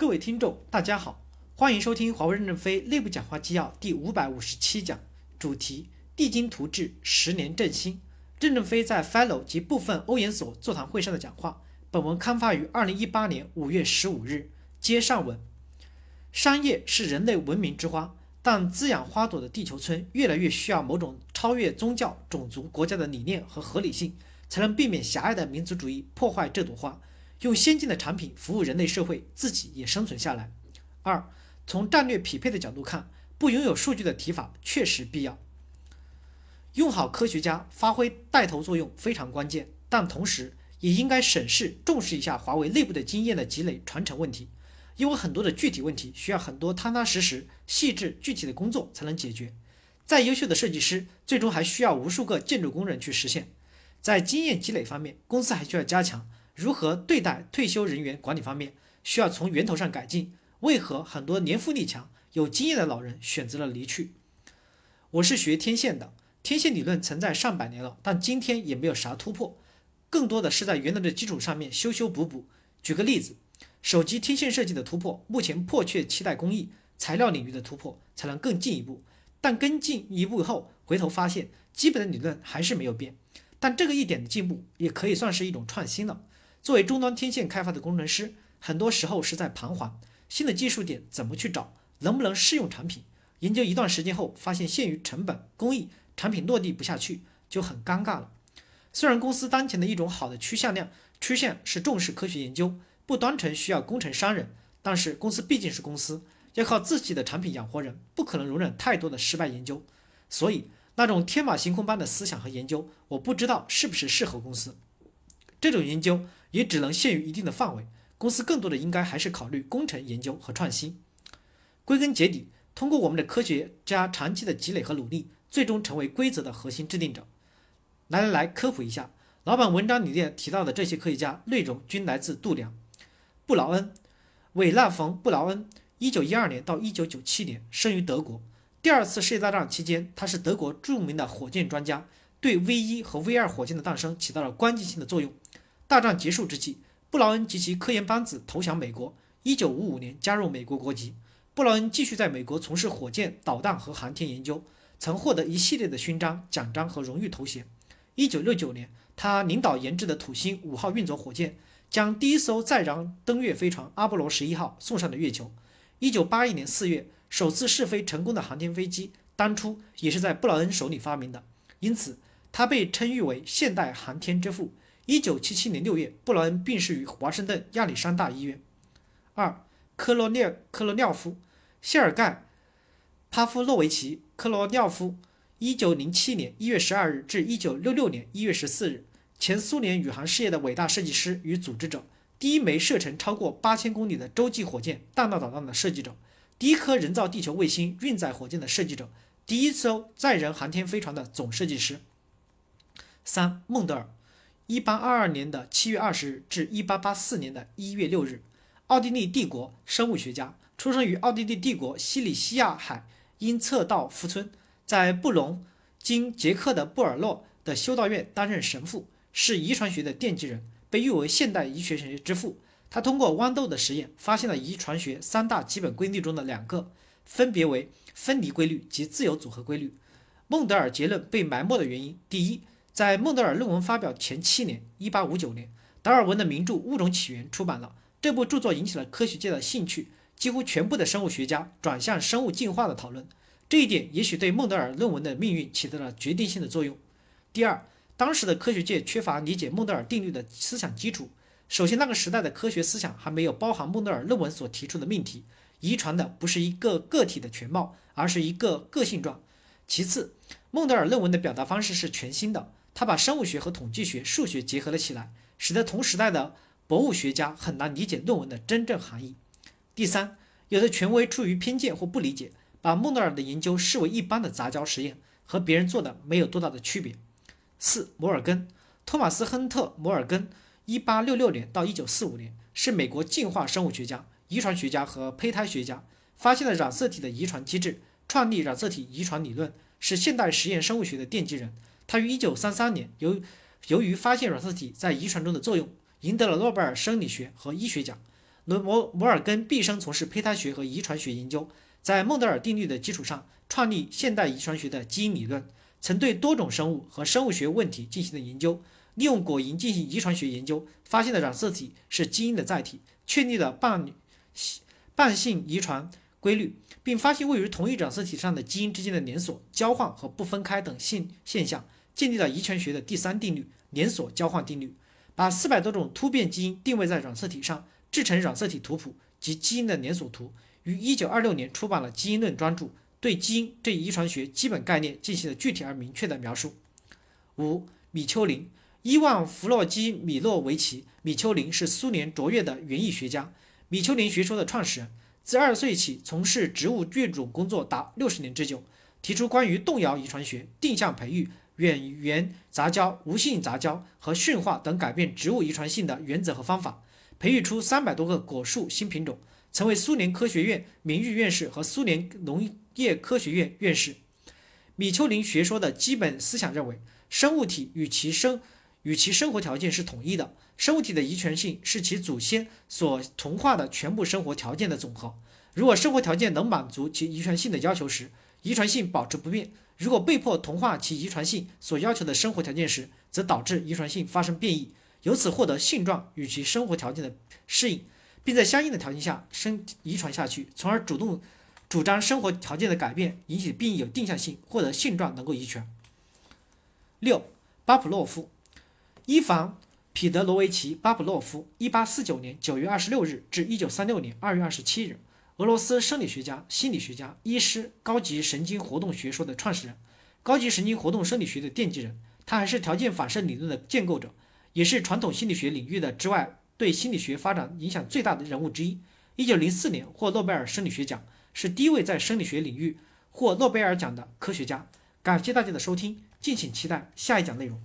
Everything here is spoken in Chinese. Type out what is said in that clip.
各位听众，大家好，欢迎收听华为任正非内部讲话纪要第五百五十七讲，主题：励精图治，十年振兴。任正非在 Fellow 及部分欧研所座谈会上的讲话。本文刊发于二零一八年五月十五日。接上文，商业是人类文明之花，但滋养花朵的地球村越来越需要某种超越宗教、种族、国家的理念和合理性，才能避免狭隘的民族主义破坏这朵花。用先进的产品服务人类社会，自己也生存下来。二，从战略匹配的角度看，不拥有数据的提法确实必要。用好科学家，发挥带头作用非常关键，但同时也应该审视、重视一下华为内部的经验的积累传承问题，因为很多的具体问题需要很多踏踏实实、细致具体的工作才能解决。再优秀的设计师，最终还需要无数个建筑工人去实现。在经验积累方面，公司还需要加强。如何对待退休人员管理方面，需要从源头上改进。为何很多年富力强、有经验的老人选择了离去？我是学天线的，天线理论存在上百年了，但今天也没有啥突破，更多的是在原来的基础上面修修补补。举个例子，手机天线设计的突破，目前迫切期待工艺、材料领域的突破，才能更进一步。但更进一步后，回头发现基本的理论还是没有变。但这个一点的进步，也可以算是一种创新了。作为终端天线开发的工程师，很多时候是在彷徨，新的技术点怎么去找，能不能适用产品？研究一段时间后，发现限于成本、工艺，产品落地不下去，就很尴尬了。虽然公司当前的一种好的趋向量趋向是重视科学研究，不单纯需要工程商人，但是公司毕竟是公司，要靠自己的产品养活人，不可能容忍太多的失败研究。所以那种天马行空般的思想和研究，我不知道是不是适合公司。这种研究。也只能限于一定的范围，公司更多的应该还是考虑工程研究和创新。归根结底，通过我们的科学家长期的积累和努力，最终成为规则的核心制定者。来来来，科普一下，老板文章里面提到的这些科学家内容均来自度量。布劳恩，韦纳冯·布劳恩，一九一二年到一九九七年生于德国。第二次世界大战期间，他是德国著名的火箭专家，对 V 一和 V 二火箭的诞生起到了关键性的作用。大战结束之际，布劳恩及其科研班子投降美国。一九五五年加入美国国籍。布劳恩继续在美国从事火箭、导弹和航天研究，曾获得一系列的勋章、奖章和荣誉头衔。一九六九年，他领导研制的土星五号运载火箭，将第一艘载人登月飞船阿波罗十一号送上了月球。一九八一年四月，首次试飞成功的航天飞机，当初也是在布劳恩手里发明的，因此他被称誉为现代航天之父。一九七七年六月，布劳恩病逝于华盛顿亚历山大医院。二，科罗涅科罗廖夫，谢尔盖帕夫洛维奇科罗廖夫，一九零七年一月十二日至一九六六年一月十四日，前苏联宇航事业的伟大设计师与组织者，第一枚射程超过八千公里的洲际火箭弹道导弹的设计者，第一颗人造地球卫星运载火箭的设计者，第一艘载人航天飞船的总设计师。三，孟德尔。一八二二年的七月二十日至一八八四年的一月六日，奥地利帝国生物学家，出生于奥地利帝国西里西亚海因策道夫村，在布隆经捷克的布尔洛的修道院担任神父，是遗传学的奠基人，被誉为现代医学学之父。他通过豌豆的实验，发现了遗传学三大基本规律中的两个，分别为分离规律及自由组合规律。孟德尔结论被埋没的原因，第一。在孟德尔论文发表前七年，1859年，达尔文的名著《物种起源》出版了。这部著作引起了科学界的兴趣，几乎全部的生物学家转向生物进化的讨论。这一点也许对孟德尔论文的命运起到了决定性的作用。第二，当时的科学界缺乏理解孟德尔定律的思想基础。首先，那个时代的科学思想还没有包含孟德尔论文所提出的命题：遗传的不是一个个体的全貌，而是一个个性状。其次，孟德尔论文的表达方式是全新的。他把生物学和统计学、数学结合了起来，使得同时代的博物学家很难理解论文的真正含义。第三，有的权威出于偏见或不理解，把孟德尔的研究视为一般的杂交实验，和别人做的没有多大的区别。四，摩尔根，托马斯·亨特·摩尔根，1866年到1945年，是美国进化生物学家、遗传学家和胚胎学家，发现了染色体的遗传机制，创立染色体遗传理论，是现代实验生物学的奠基人。他于1933年由由于发现染色体在遗传中的作用，赢得了诺贝尔生理学和医学奖。伦摩摩尔根毕生从事胚胎学和遗传学研究，在孟德尔定律的基础上创立现代遗传学的基因理论，曾对多种生物和生物学问题进行了研究。利用果蝇进行遗传学研究，发现的染色体是基因的载体，确立了伴伴性遗传规律，并发现位于同一染色体上的基因之间的连锁交换和不分开等现现象，建立了遗传学的第三定律——连锁交换定律。把四百多种突变基因定位在染色体上，制成染色体图谱及基因的连锁图。于一九二六年出版了《基因论》专著，对基因这一遗传学基本概念进行了具体而明确的描述。五、米丘林、伊万·弗洛基米诺维奇·米丘林是苏联卓越的园艺学家，米丘林学说的创始人。自二十岁起从事植物育种工作达六十年之久，提出关于动摇遗传学、定向培育。远源杂交、无性杂交和驯化等改变植物遗传性的原则和方法，培育出三百多个果树新品种，成为苏联科学院名誉院士和苏联农业科学院院士。米丘林学说的基本思想认为，生物体与其生与其生活条件是统一的，生物体的遗传性是其祖先所同化的全部生活条件的总和。如果生活条件能满足其遗传性的要求时，遗传性保持不变。如果被迫同化其遗传性所要求的生活条件时，则导致遗传性发生变异，由此获得性状与其生活条件的适应，并在相应的条件下生遗传下去，从而主动主张生活条件的改变引起变异有定向性，获得性状能够遗传。六，巴甫洛夫，伊凡·彼得罗维奇·巴甫洛夫，一八四九年九月二十六日至一九三六年二月二十七日。俄罗斯生理学家、心理学家、医师，高级神经活动学说的创始人，高级神经活动生理学的奠基人。他还是条件反射理论的建构者，也是传统心理学领域的之外对心理学发展影响最大的人物之一。一九零四年获诺贝尔生理学奖，是第一位在生理学领域获诺贝尔奖的科学家。感谢大家的收听，敬请期待下一讲内容。